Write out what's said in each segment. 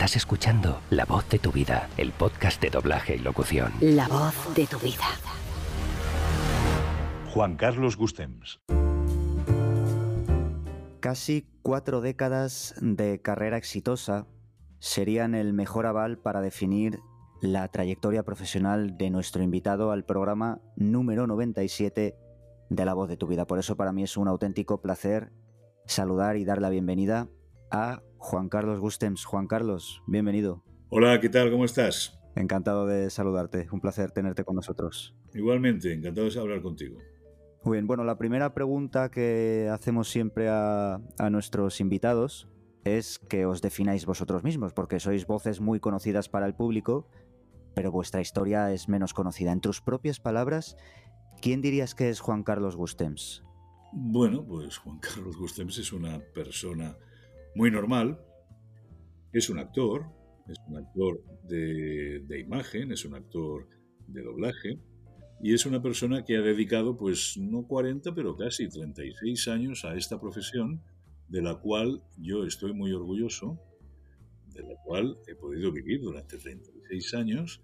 Estás escuchando La Voz de tu Vida, el podcast de doblaje y locución. La voz de tu vida. Juan Carlos Gustems. Casi cuatro décadas de carrera exitosa serían el mejor aval para definir la trayectoria profesional de nuestro invitado al programa número 97 de La Voz de tu Vida. Por eso para mí es un auténtico placer saludar y dar la bienvenida a Juan Carlos Gustems. Juan Carlos, bienvenido. Hola, ¿qué tal? ¿Cómo estás? Encantado de saludarte. Un placer tenerte con nosotros. Igualmente, encantado de hablar contigo. Muy bien, bueno, la primera pregunta que hacemos siempre a, a nuestros invitados es que os defináis vosotros mismos, porque sois voces muy conocidas para el público, pero vuestra historia es menos conocida. En tus propias palabras, ¿quién dirías que es Juan Carlos Gustems? Bueno, pues Juan Carlos Gustems es una persona muy normal, es un actor, es un actor de, de imagen, es un actor de doblaje, y es una persona que ha dedicado, pues no 40, pero casi 36 años a esta profesión, de la cual yo estoy muy orgulloso, de la cual he podido vivir durante 36 años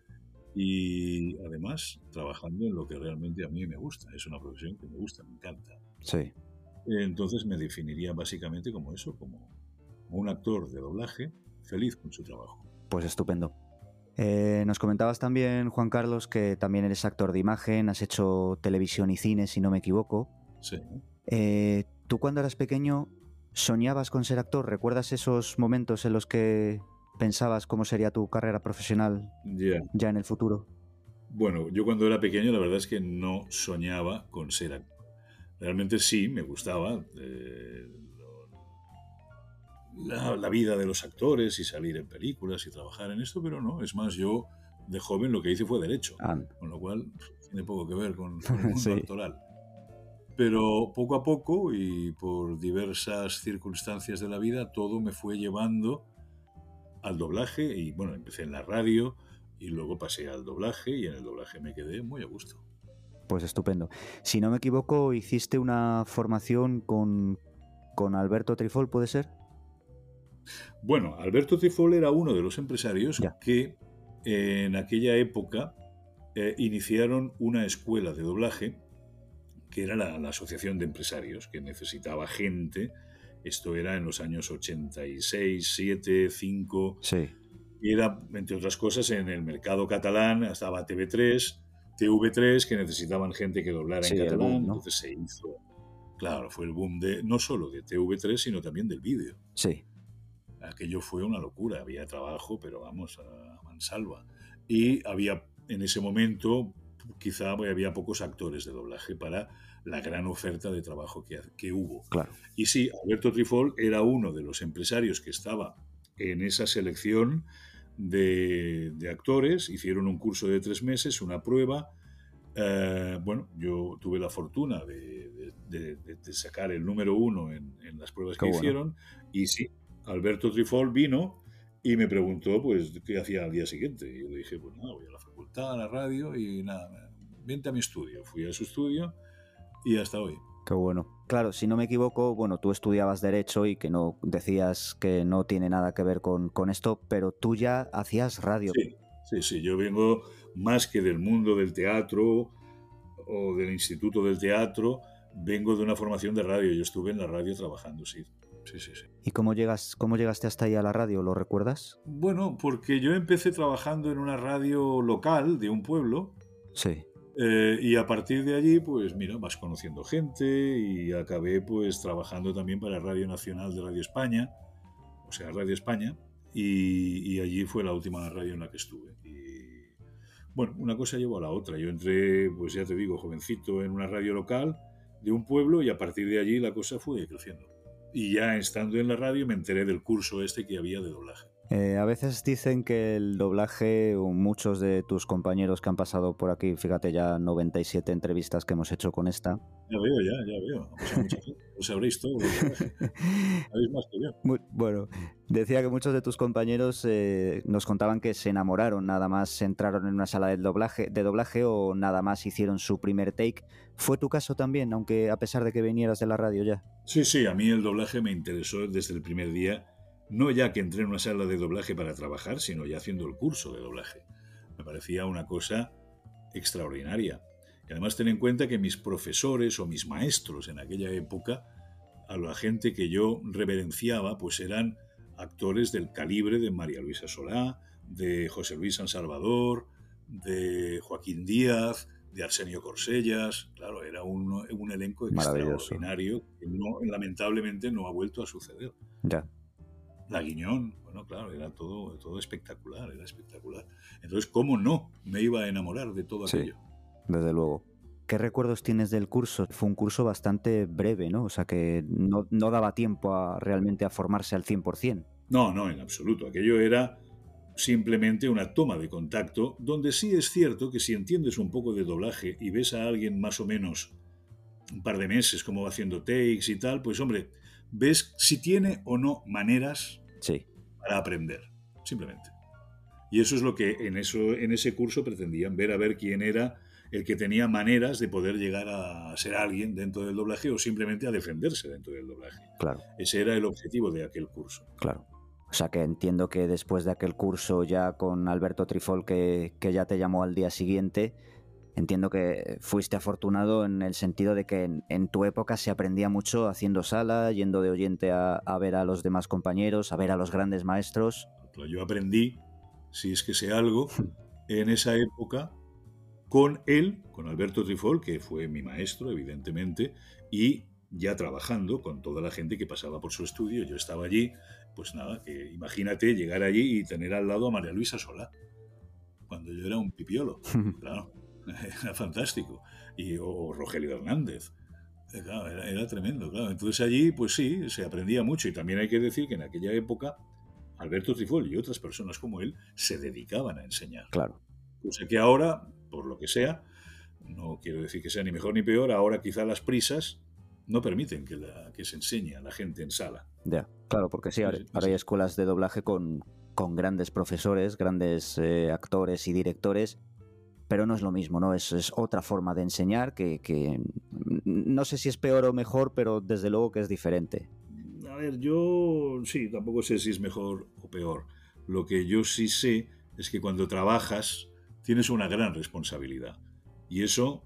y además trabajando en lo que realmente a mí me gusta. Es una profesión que me gusta, me encanta. Sí. Entonces me definiría básicamente como eso, como un actor de doblaje feliz con su trabajo. Pues estupendo. Eh, nos comentabas también, Juan Carlos, que también eres actor de imagen, has hecho televisión y cine, si no me equivoco. Sí. Eh, ¿Tú cuando eras pequeño soñabas con ser actor? ¿Recuerdas esos momentos en los que pensabas cómo sería tu carrera profesional Ya. ya en el futuro? Bueno, yo cuando era pequeño la verdad es que no soñaba con ser actor. Realmente sí, me gustaba eh, la, la vida de los actores y salir en películas y trabajar en esto, pero no. Es más, yo de joven lo que hice fue derecho, Ah, con lo cual tiene poco que ver con, con el mundo Sí. actoral. Pero poco a poco y por diversas circunstancias de la vida, todo me fue llevando al doblaje y bueno, empecé en la radio y luego pasé al doblaje y en el doblaje me quedé muy a gusto. pues estupendo. Si no me equivoco, hiciste una formación con, con Alberto Trifol, ¿puede ser? Bueno, Alberto Trifol era uno de los empresarios Ya. que en aquella época eh, iniciaron una escuela de doblaje que era la, la Asociación de Empresarios, que necesitaba gente. Esto era en los años 86, 7, 5. Sí. Y era, entre otras cosas, en el mercado catalán estaba TV3, TV3, que necesitaban gente que doblara Sí, en catalán. boom, ¿no? Entonces se hizo. Claro, fue el boom de no solo de TV3, sino también del vídeo. Sí. Aquello fue una locura, había trabajo, pero vamos, a mansalva. Y había en ese momento, quizá había pocos actores de doblaje para la gran oferta de trabajo que, que hubo. Claro. Y sí, Alberto Trifol era uno de los empresarios que estaba en esa selección de, de actores, hicieron un curso de tres meses, una prueba. Eh, bueno, yo tuve la fortuna de, de- sacar el número uno en, en las pruebas Qué que bueno. hicieron. Y sí, Alberto Trifol vino y me preguntó pues qué hacía al día siguiente. Y yo le dije, pues nada, voy a la facultad, a la radio y nada, vente a mi estudio. Fui a su estudio y hasta hoy. Qué bueno. Claro, si no me equivoco, bueno, tú estudiabas Derecho y que no decías que no tiene nada que ver con, con esto, pero tú ya hacías radio. Sí, sí, sí. Yo vengo más que del mundo del teatro o del instituto del teatro, vengo de una formación de radio. Yo estuve en la radio trabajando, sí. Sí, sí, sí. ¿Y cómo, llegas, cómo llegaste hasta ahí a la radio? ¿Lo recuerdas? Bueno, porque yo empecé trabajando en una radio local de un pueblo Sí. eh, y a partir de allí, pues mira, vas conociendo gente y acabé pues trabajando también para Radio Nacional de Radio España, o sea, Radio España, y, y allí fue la última radio en la que estuve. Y bueno, una cosa llevó a la otra. Yo entré, pues ya te digo, jovencito en una radio local de un pueblo y a partir de allí la cosa fue creciendo. Y ya estando en la radio me enteré del curso este que había de doblaje. Eh, a veces dicen que el doblaje, o muchos de tus compañeros que han pasado por aquí, fíjate ya 97 entrevistas que hemos hecho con esta. Ya veo, ya, ya veo. Lo sabréis todo. del doblaje. Sabéis más que yo. Muy- bueno, decía que muchos de tus compañeros eh, nos contaban que se enamoraron, nada más entraron en una sala de doblaje, de doblaje o nada más hicieron su primer take. ¿Fue tu caso también, aunque a pesar de que vinieras de la radio ya? Sí, sí, a mí el doblaje me interesó desde el primer día no ya que entré en una sala de doblaje para trabajar, sino ya haciendo el curso de doblaje. Me parecía una cosa extraordinaria. Y además ten en cuenta que mis profesores o mis maestros en aquella época, a la gente que yo reverenciaba, pues eran actores del calibre de María Luisa Solá, de José Luis San Salvador, de Joaquín Díaz, de Arsenio Corsellas. Claro, era un, elenco extraordinario que lamentablemente no ha vuelto a suceder. Ya. La Guiñón, bueno, claro, era todo, todo espectacular, era espectacular. Entonces, ¿cómo no me iba a enamorar de todo sí, aquello? Desde luego. ¿Qué recuerdos tienes del curso? Fue un curso bastante breve, ¿no? O sea que no, no daba tiempo a, realmente a formarse al 100%. No, no, en absoluto. Aquello era simplemente una toma de contacto, donde sí es cierto que si entiendes un poco de doblaje y ves a alguien más o menos un par de meses como va haciendo takes y tal, pues hombre, ves si tiene o no maneras para aprender, simplemente. Y eso es lo que en, eso, en ese curso pretendían, ver a ver quién era el que tenía maneras de poder llegar a ser alguien dentro del doblaje o simplemente a defenderse dentro del doblaje. Claro. Ese era el objetivo de aquel curso. Claro. O sea que entiendo que después de aquel curso ya con Alberto Trifol que, que ya te llamó al día siguiente, entiendo que fuiste afortunado en el sentido de que en, tu época se aprendía mucho haciendo sala, yendo de oyente a, ver a los demás compañeros, a ver a los grandes maestros. Yo aprendí, si es que sé algo, en esa época con él, con Alberto Trifol, que fue mi maestro, evidentemente, y ya trabajando con toda la gente que pasaba por su estudio. Yo estaba allí, pues nada, que imagínate llegar allí y tener al lado a María Luisa Sola, cuando yo era un pipiolo, claro. era fantástico. Y, o, Rogelio Hernández. Eh, era, tremendo, claro. Entonces allí, pues sí, se aprendía mucho. Y también hay que decir que en aquella época, Alberto Trifol y otras personas como él se dedicaban a enseñar. Claro. Cosa que ahora, por lo que sea, no quiero decir que sea ni mejor ni peor, ahora quizá las prisas no permiten que, la, que se enseñe a la gente en sala. Ya, claro, porque sí, ahora, hay escuelas de doblaje con, con grandes profesores, grandes eh, actores y directores pero no es lo mismo, ¿no? Es, es otra forma de enseñar que, no sé si es peor o mejor, pero desde luego que es diferente. A ver, yo sí, tampoco sé si es mejor o peor. Lo que yo sí sé es que cuando trabajas tienes una gran responsabilidad y eso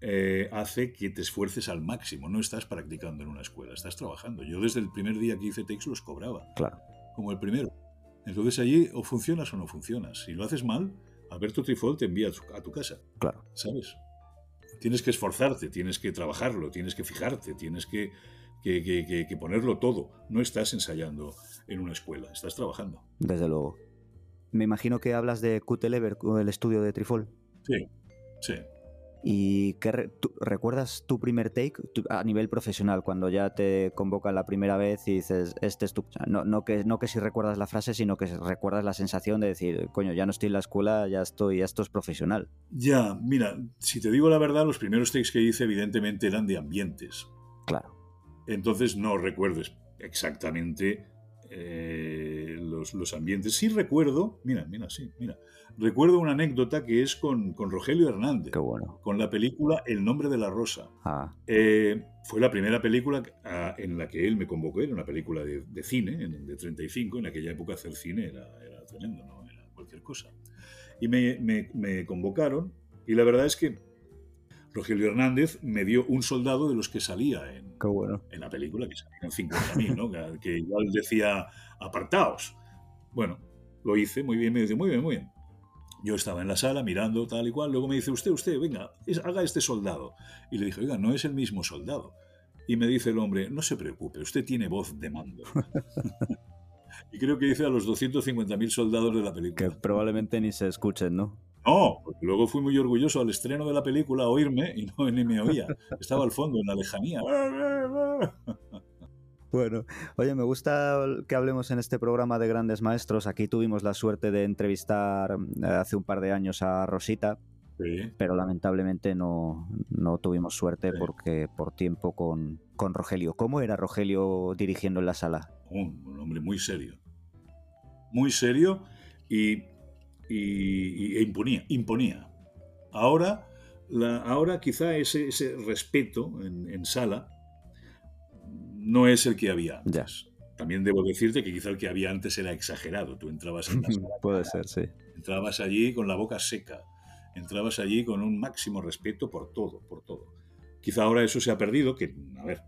eh, hace que te esfuerces al máximo. No estás practicando en una escuela, estás trabajando. Yo desde el primer día que hice Tex los cobraba. Claro. Como el primero. Entonces allí o funcionas o no funcionas. Si lo haces mal, Alberto Trifol te envía a tu, casa. Claro. ¿Sabes? Tienes que esforzarte, tienes que trabajarlo, tienes que fijarte, tienes que, que, ponerlo todo. No estás ensayando en una escuela, estás trabajando. Desde luego. Me imagino que hablas de Qtelever, el estudio de Trifol. Sí, sí. ¿Y qué recuerdas tu primer take a nivel profesional, cuando ya te convocan la primera vez y dices, este es tu... no, no, que, no que si recuerdas la frase, sino que recuerdas la sensación de decir, coño, ya no estoy en la escuela, ya estoy, esto es profesional. Ya, mira, si te digo la verdad, los primeros takes que hice evidentemente eran de ambientes. Claro. Entonces no recuerdes exactamente eh, los, los, ambientes. Sí recuerdo, mira, mira, sí, mira, recuerdo una anécdota que es con, con Rogelio Hernández, Qué bueno. con la película El nombre de la rosa. Ah. Eh, fue la primera película ah, en la que él me convocó, era una película de, de cine, de 35, en aquella época hacer cine era, era tremendo, no era cualquier cosa. Y me, me, me convocaron y la verdad es que Rogelio Hernández me dio un soldado de los que salía en, en la película, que salían 50.000, ¿no? que, que, igual decía apartaos. Bueno, lo hice muy bien, me dice, muy bien, muy bien. Yo estaba en la sala mirando tal y cual, luego me dice, usted, usted, venga, haga este soldado. Y le dije, oiga, no es el mismo soldado. Y me dice el hombre, no se preocupe, usted tiene voz de mando. y creo que dice a los 250.000 soldados de la película. Que probablemente ni se escuchen, ¿no? No, porque luego fui muy orgulloso al estreno de la película a oírme y no ni me oía. Estaba al fondo, en la lejanía. Bueno, oye, me gusta que hablemos en este programa de grandes maestros. Aquí tuvimos la suerte de entrevistar eh, hace un par de años a Rosita, pero lamentablemente no, no tuvimos suerte porque por tiempo con, con, Rogelio. ¿Cómo era Rogelio dirigiendo en la sala? un hombre muy serio. Muy serio y y, e imponía, imponía. Ahora, la, ahora quizá ese, ese respeto en, sala no es el que había antes. también debo decirte que quizá el que había antes era exagerado. Tú entrabas en la sala, Puede ser, sí. entrabas allí con la boca seca, entrabas allí con un máximo respeto por todo, por todo. Quizá ahora eso se ha perdido, que, a ver,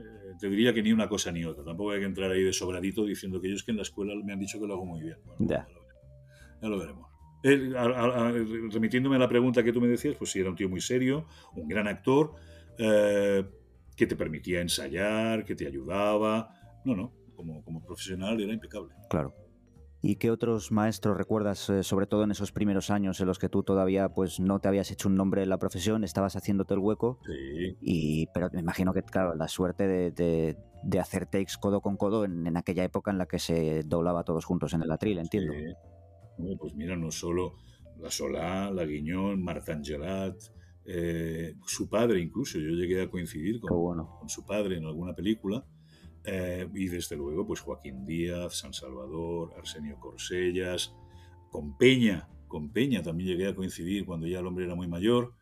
eh, te diría que ni una cosa ni otra. Tampoco hay que entrar ahí de sobradito diciendo que ellos que en la escuela me han dicho que lo hago muy bien. Bueno, Ya. ya lo veremos. A- a- remitiéndome a la pregunta que tú me decías, pues sí, era un tío muy serio, un gran actor, eh, que te permitía ensayar, que te ayudaba. No, no, como, como profesional era impecable. Claro. ¿Y qué otros maestros recuerdas, eh, sobre todo en esos primeros años en los que tú todavía pues no te habías hecho un nombre en la profesión, estabas haciéndote el hueco? Sí, Y, pero me imagino que, claro, la suerte de, de- de hacer takes codo con codo en, en aquella época en la que se doblaba todos juntos en el atril, entiendo. sí. Pues mira, no solo la Solá, la Guiñón, Marta Angelat, eh, su padre incluso, yo llegué a coincidir Qué con, bueno. con su padre en alguna película. eh, y desde luego, pues Joaquín Díaz, San Salvador, Arsenio Corsellas, con Peña, con Peña también llegué a coincidir cuando ya el hombre era muy mayor.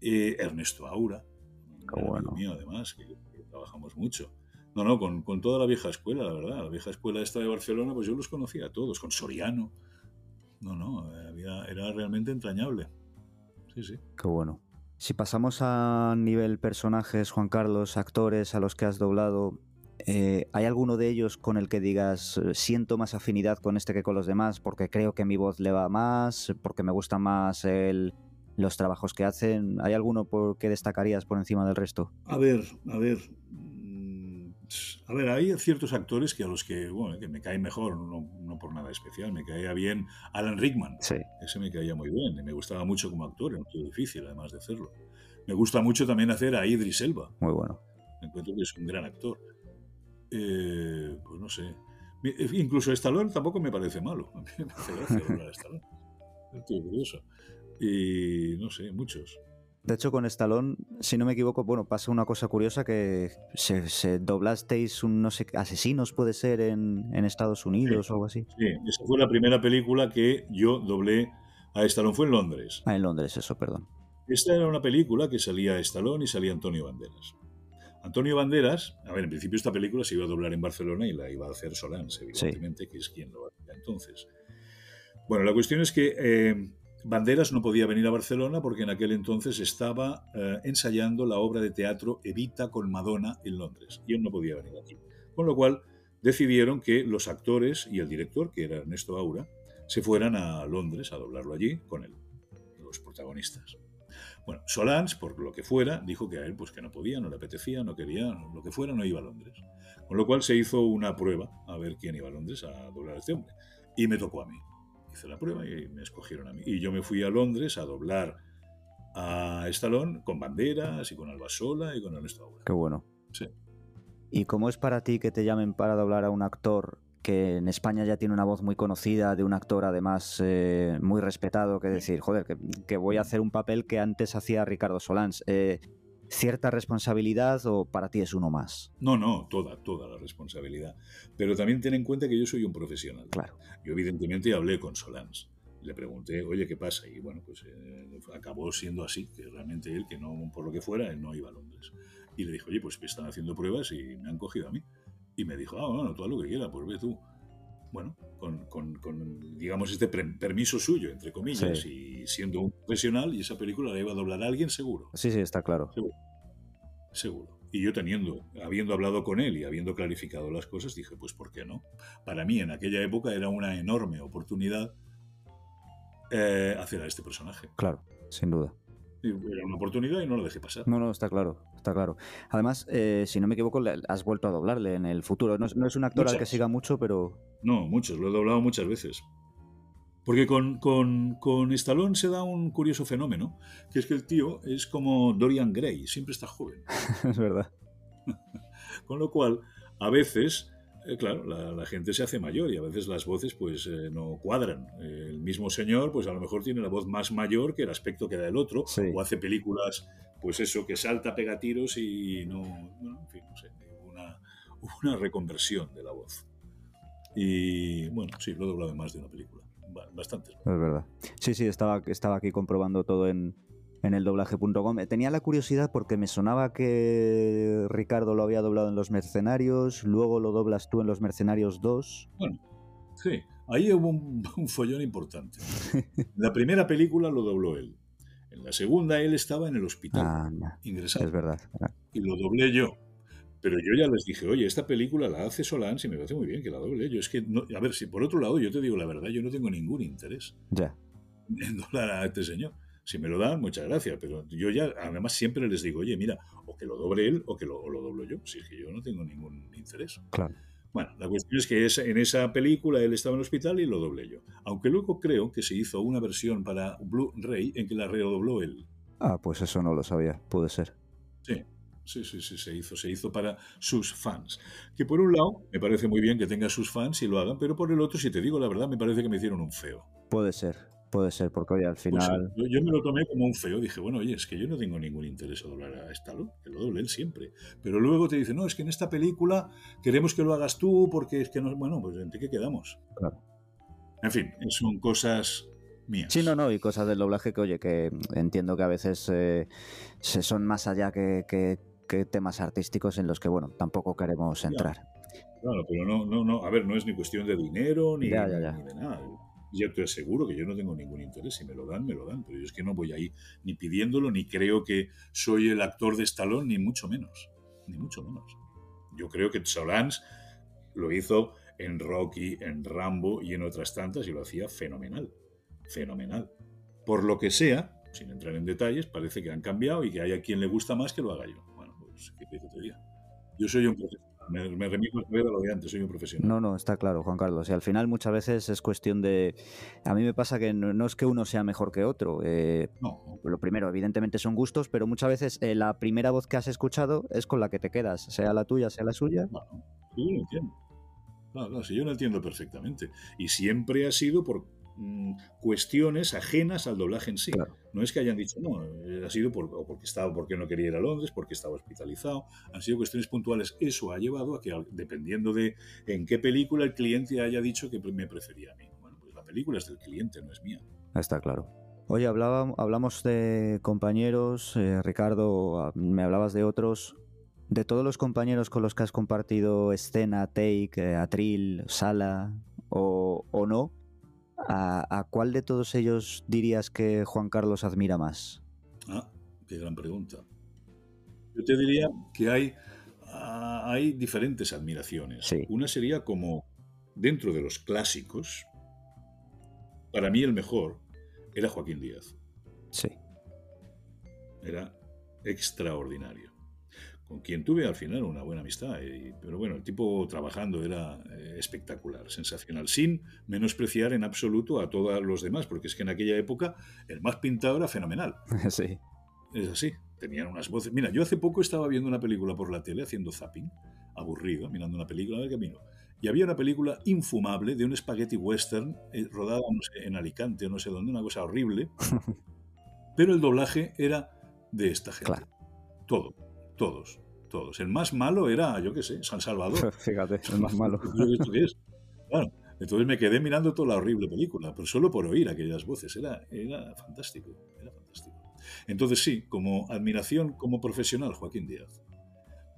eh, Ernesto Aura, amigo bueno. mío además, que, que trabajamos mucho. No, no, con, con toda la vieja escuela, la verdad. La vieja escuela esta de Barcelona, pues yo los conocía a todos, con Soriano. No, no, había- era realmente entrañable. Sí, sí. Qué bueno. Si pasamos a nivel personajes, Juan Carlos, actores a los que has doblado, eh, ¿hay alguno de ellos con el que digas eh, siento más afinidad con este que con los demás porque creo que mi voz le va más, porque me gusta más el- los trabajos que hacen? ¿Hay alguno por que destacarías por encima del resto? A ver, a ver. A ver, hay ciertos actores que a los que, bueno, que me caen mejor, no, no por nada especial. Me caía bien Alan Rickman. Sí, Ese me caía muy bien. y Me gustaba mucho como actor, era tío difícil además de hacerlo. Me gusta mucho también hacer a Idris Elba. muy bueno. Me encuentro que es un gran actor. Eh, pues no sé. Mi- Incluso Stallone tampoco me parece malo. A mí me hace gracia doblar a Stallone. Es curioso. Y no sé, muchos. De hecho, con Stallone, si no me equivoco, bueno, pasa una cosa curiosa que se, se doblasteis un, no sé, asesinos puede ser en, en Estados Unidos o algo así. Sí, esa fue la primera película que yo doblé a Stallone. Fue en Londres. Ah, en Londres, eso, perdón. Esta era una película que salía Stallone y salía Antonio Banderas. Antonio Banderas, a ver, en principio esta película se iba a doblar en Barcelona y la iba a hacer Solans, evidentemente, que es quien lo hacía entonces. Bueno, la cuestión es que eh, Banderas no podía venir a Barcelona porque en aquel entonces estaba eh, ensayando la obra de teatro Evita con Madonna en Londres y él no podía venir aquí. Con lo cual decidieron que los actores y el director, que era Ernesto Aura, se fueran a Londres a doblarlo allí con él, los protagonistas. Bueno, Solans, por lo que fuera, dijo que a él pues que no podía, no le apetecía, no quería, lo que fuera, no iba a Londres. Con lo cual se hizo una prueba a ver quién iba a Londres a doblar a este hombre. Y me tocó a mí. Hice la prueba y me escogieron a mí. Y yo me fui a Londres a doblar a Stallone con Banderas y con Albasola y con Ernesto Aura. Qué bueno. Sí. ¿Y cómo es para ti que te llamen para doblar a un actor que en España ya tiene una voz muy conocida, de un actor además eh, muy respetado, que decir, joder, que, que voy a hacer un papel que antes hacía Ricardo Solans? Eh, ¿Cierta responsabilidad o para ti es uno más? No, no, toda, toda la responsabilidad. Pero también ten en cuenta que yo soy un profesional. Claro. Yo evidentemente hablé con Solans. Le pregunté, oye, ¿qué pasa? Y bueno, pues eh, acabó siendo así, que realmente él, que no, por lo que fuera, él no iba a Londres. Y le dijo, oye, pues me están haciendo pruebas y me han cogido a mí. Y me dijo, ah, bueno, tú haz lo que quieras, pues ve tú. Bueno, con, con- con, digamos, este pre- permiso suyo, entre comillas, y siendo un profesional, y esa película la iba a doblar a alguien seguro. Sí, sí, está claro. Seguro. Y yo teniendo, habiendo hablado con él y habiendo clarificado las cosas, dije, pues ¿por qué no? Para mí en aquella época era una enorme oportunidad eh, hacer a este personaje. Claro, sin duda. Era una oportunidad y no lo dejé pasar. No, no, está claro, está claro. Además, eh, si no me equivoco, le- has vuelto a doblarle en el futuro. No es, no es un actor al que siga mucho, pero No, muchos, lo he doblado muchas veces. Porque con, con, con Stallone se da un curioso fenómeno, que es que el tío es como Dorian Gray, siempre está joven. es verdad. Con lo cual, a veces, eh, claro, la, la gente se hace mayor y a veces las voces pues eh, no cuadran. Eh, el mismo señor, pues a lo mejor tiene la voz más mayor que el aspecto que da el otro, Sí. o hace películas, pues eso, que salta, pega tiros y no, bueno, en fin, no sé, una, una reconversión de la voz. Y bueno, sí, lo he doblado en más de una película, ba- bastantes. Es verdad. Sí, sí, estaba, estaba aquí comprobando todo en, en el doblaje.com. Tenía la curiosidad porque me sonaba que Ricardo lo había doblado en Los Mercenarios, luego lo doblas tú en Los Mercenarios 2. Bueno, sí, ahí hubo un, follón importante. la primera película lo dobló él. En la segunda él estaba en el hospital ah, ingresado. Es verdad. Y lo doblé yo. Pero yo ya les dije, oye, esta película la hace Solans y me parece muy bien que la doble yo. Es que, a ver, si por otro lado yo te digo la verdad, yo no tengo ningún interés ya. en doblar a este señor. Si me lo dan, muchas gracias, pero yo ya, además, siempre les digo, oye, mira, o que lo doble él o que lo, lo doblo yo. Si es que yo no tengo ningún interés. Claro. Bueno, la cuestión es que en esa película él estaba en el hospital y lo doblé yo. Aunque luego creo que se hizo una versión para Blu-ray en que la redobló él. Ah, pues eso no lo sabía, puede ser. Sí, Sí, sí, sí, se hizo, se hizo para sus fans. Que por un lado me parece muy bien que tenga sus fans y lo hagan, pero por el otro, si te digo la verdad, me parece que me hicieron un feo. Puede ser, puede ser, porque hoy al pues final... yo, me lo tomé como un feo, dije, bueno, oye, es que yo no tengo ningún interés a doblar a Stallone, que lo doble él siempre. Pero luego te dice, no, es que en esta película queremos que lo hagas tú porque es que no... Bueno, pues ¿en qué quedamos? Claro. En fin, son cosas Sí, no, no, y cosas del doblaje que, oye, que entiendo que a veces eh, se son más allá que, que temas artísticos en los que, bueno, tampoco queremos entrar. Claro, pero no, no, no, a ver, no es ni cuestión de dinero ni, de nada. Yo te aseguro que yo no tengo ningún interés. Si me lo dan, me lo dan. Pero yo es que no voy ahí ni pidiéndolo, ni creo que soy el actor de Stallone, ni mucho menos. Ni mucho menos. Yo creo que Solans lo hizo en Rocky, en Rambo y en otras tantas y lo hacía fenomenal. Fenomenal. Por lo que sea, sin entrar en detalles, parece que han cambiado y que hay a quien le gusta más que lo haga yo. Yo soy un profesional. Me, remito a lo de antes, soy un profesional. No, no, está claro, Juan Carlos. Y al final muchas veces es cuestión de... A mí me pasa que no, es que uno sea mejor que otro. Eh, no. Lo primero, evidentemente son gustos, pero muchas veces eh, la primera voz que has escuchado es con la que te quedas, sea la tuya, sea la suya. Bueno, yo lo entiendo. No, sí, yo lo entiendo perfectamente. Y siempre ha sido por Mm, cuestiones ajenas al doblaje en sí. No es que hayan dicho, no, eh, ha sido por, porque estaba, porque no quería ir a Londres, porque estaba hospitalizado. Han sido cuestiones puntuales. Eso ha llevado a que, dependiendo de en qué película el cliente haya dicho que me prefería a mí. Bueno, pues la película es del cliente, no es mía. Está claro. Oye, hablamos de compañeros, eh, Ricardo, ah, me hablabas de otros. De todos los compañeros con los que has compartido escena, take, eh, atril, sala o, o no, ¿A, cuál de todos ellos dirías que Juan Carlos admira más? Ah, qué gran pregunta. Yo te diría que hay, ah, hay diferentes admiraciones. Una sería como dentro de los clásicos, para mí el mejor era Joaquín Díaz. Sí. Era extraordinario con quien tuve al final una buena amistad. pero bueno, el tipo trabajando era eh, espectacular, sensacional, sin menospreciar en absoluto a todos los demás, porque es que en aquella época el más pintado era fenomenal. Sí. Es así, tenían unas voces. Mira, yo hace poco estaba viendo una película por la tele haciendo zapping, aburrido, mirando una película del camino. Y había una película infumable de un spaghetti western eh, rodada no sé, en Alicante o no sé dónde, una cosa horrible. pero el doblaje era de esta gente. Todo todos, todos. El más malo era, yo qué sé, San Salvador. Fíjate, el más malo. Claro. Entonces me quedé mirando toda la horrible película, pero solo por oír aquellas voces. Era, era fantástico, era fantástico. Entonces sí, como admiración como profesional, Joaquín Díaz.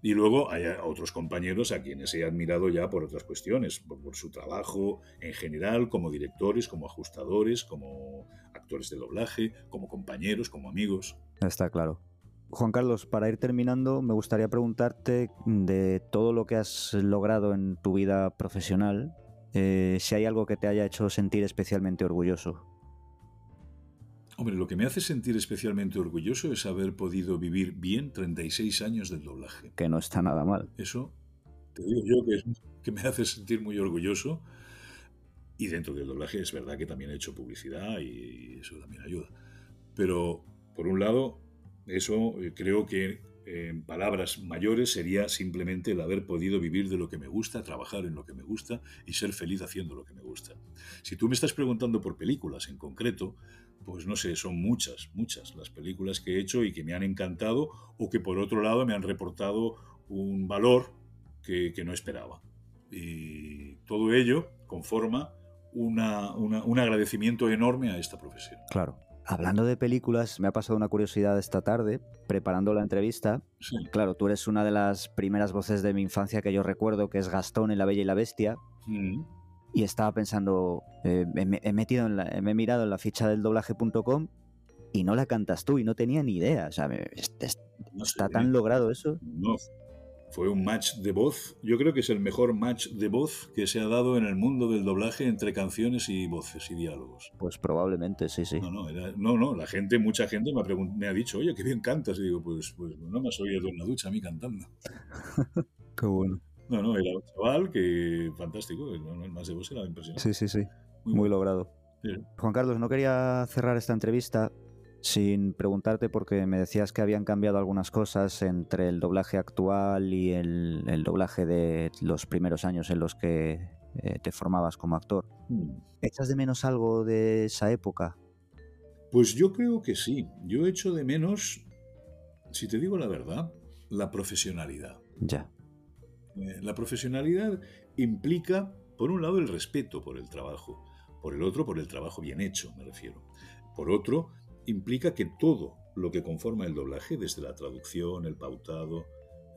Y luego hay otros compañeros a quienes he admirado ya por otras cuestiones, por, por, su trabajo en general, como directores, como ajustadores, como actores de doblaje, como compañeros, como amigos. Está claro. Juan Carlos, para ir terminando, me gustaría preguntarte de todo lo que has logrado en tu vida profesional, eh, si hay algo que te haya hecho sentir especialmente orgulloso. Hombre, lo que me hace sentir especialmente orgulloso es haber podido vivir bien 36 años del doblaje. Que no está nada mal. Eso, te digo yo, que, que me hace sentir muy orgulloso. Y dentro del doblaje es verdad que también he hecho publicidad y eso también ayuda. Pero, por un lado, eso eh, creo que en palabras mayores sería simplemente el haber podido vivir de lo que me gusta, trabajar en lo que me gusta y ser feliz haciendo lo que me gusta. Si tú me estás preguntando por películas en concreto, pues no sé, son muchas, muchas las películas que he hecho y que me han encantado o que por otro lado me han reportado un valor que, no esperaba. Y todo ello conforma un agradecimiento enorme a esta profesión. Claro Hablando de películas, me ha pasado una curiosidad esta tarde, preparando la entrevista. Sí. Claro, tú eres una de las primeras voces de mi infancia que yo recuerdo, que es Gastón en La Bella y la Bestia. Y estaba pensando, eh, me, he metido en la- me he mirado en la ficha del doblaje.com y no la cantas tú y no tenía ni idea. O sea, me- es- es- No sé, está tan logrado eso. No, fue un match de voz. Yo creo que es el mejor match de voz que se ha dado en el mundo del doblaje entre canciones y voces y diálogos. Pues probablemente, sí, sí. No, no, era- no, no, la gente, mucha gente me ha, me ha dicho, oye, qué bien cantas. Y digo, pues, pues no me has oído en la ducha a mí cantando. Qué bueno. No, no, era un chaval que fantástico. el más de voz era impresionante. Sí, sí, sí. Muy Muy bueno. logrado. Sí. Juan Carlos, no quería cerrar esta entrevista sin preguntarte porque me decías que habían cambiado algunas cosas entre el doblaje actual y el, el doblaje de los primeros años en los que eh, te formabas como actor. Mm. ¿Echas de menos algo de esa época? Pues yo creo que sí. Yo echo de menos, si te digo la verdad, la profesionalidad. Ya. Eh, La profesionalidad implica, por un lado, el respeto por el trabajo, por el otro, por el trabajo bien hecho, me refiero. Por otro, implica que todo lo que conforma el doblaje, desde la traducción, el pautado,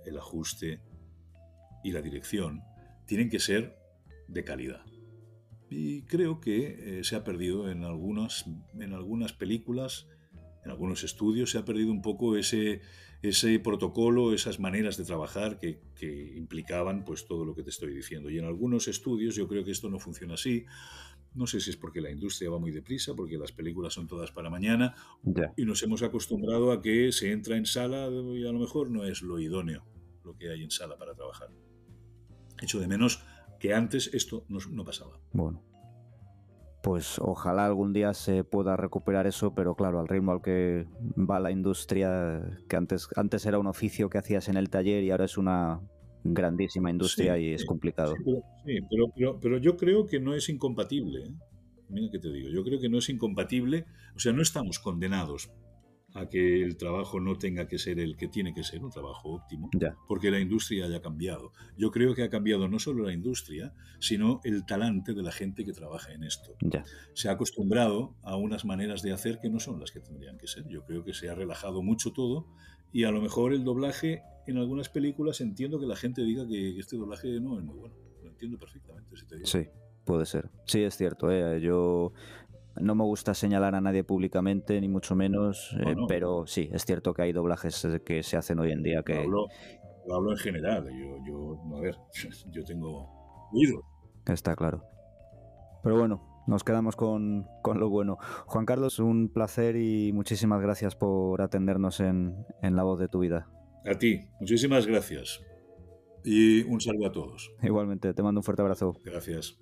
el ajuste y la dirección, tienen que ser de calidad. Y creo que eh, se ha perdido en algunas, en algunas películas, en algunos estudios, se ha perdido un poco ese, ese protocolo, esas maneras de trabajar que, que implicaban pues todo lo que te estoy diciendo. Y en algunos estudios yo creo que esto no funciona así. No sé si es porque la industria va muy deprisa, porque las películas son todas para mañana, y nos hemos acostumbrado a que se entra en sala y a lo mejor no es lo idóneo lo que hay en sala para trabajar. Echo de menos que antes esto no, no pasaba. Bueno. Pues ojalá algún día se pueda recuperar eso, pero claro, al ritmo al que va la industria, que antes, antes era un oficio que hacías en el taller y ahora es una grandísima industria Sí, y es complicado. Sí, pero, sí, pero- pero- pero yo creo que no es incompatible. ¿eh? Mira que te digo, yo creo que no es incompatible, o sea, no estamos condenados a que el trabajo no tenga que ser el que tiene que ser, un trabajo óptimo, Ya. porque la industria haya cambiado. Yo creo que ha cambiado no solo la industria, sino el talante de la gente que trabaja en esto. Ya. Se ha acostumbrado a unas maneras de hacer que no son las que tendrían que ser. Yo creo que se ha relajado mucho todo y a lo mejor el doblaje en algunas películas entiendo que la gente diga que este doblaje no es muy bueno. Lo entiendo perfectamente. Si te digo. Sí, puede ser. Sí, es cierto. ¿eh? Yo no me gusta señalar a nadie públicamente, ni mucho menos, No, eh, no. pero sí, es cierto que hay doblajes eh, que se hacen hoy en día que hablo, yo hablo en general. Yo, yo, a ver, yo tengo oído. está claro. Pero bueno, nos quedamos con, con lo bueno. Juan Carlos, un placer y muchísimas gracias por atendernos en, en La Voz de tu Vida. A ti, muchísimas gracias. Y un saludo a todos. Igualmente, te mando un fuerte abrazo. Gracias.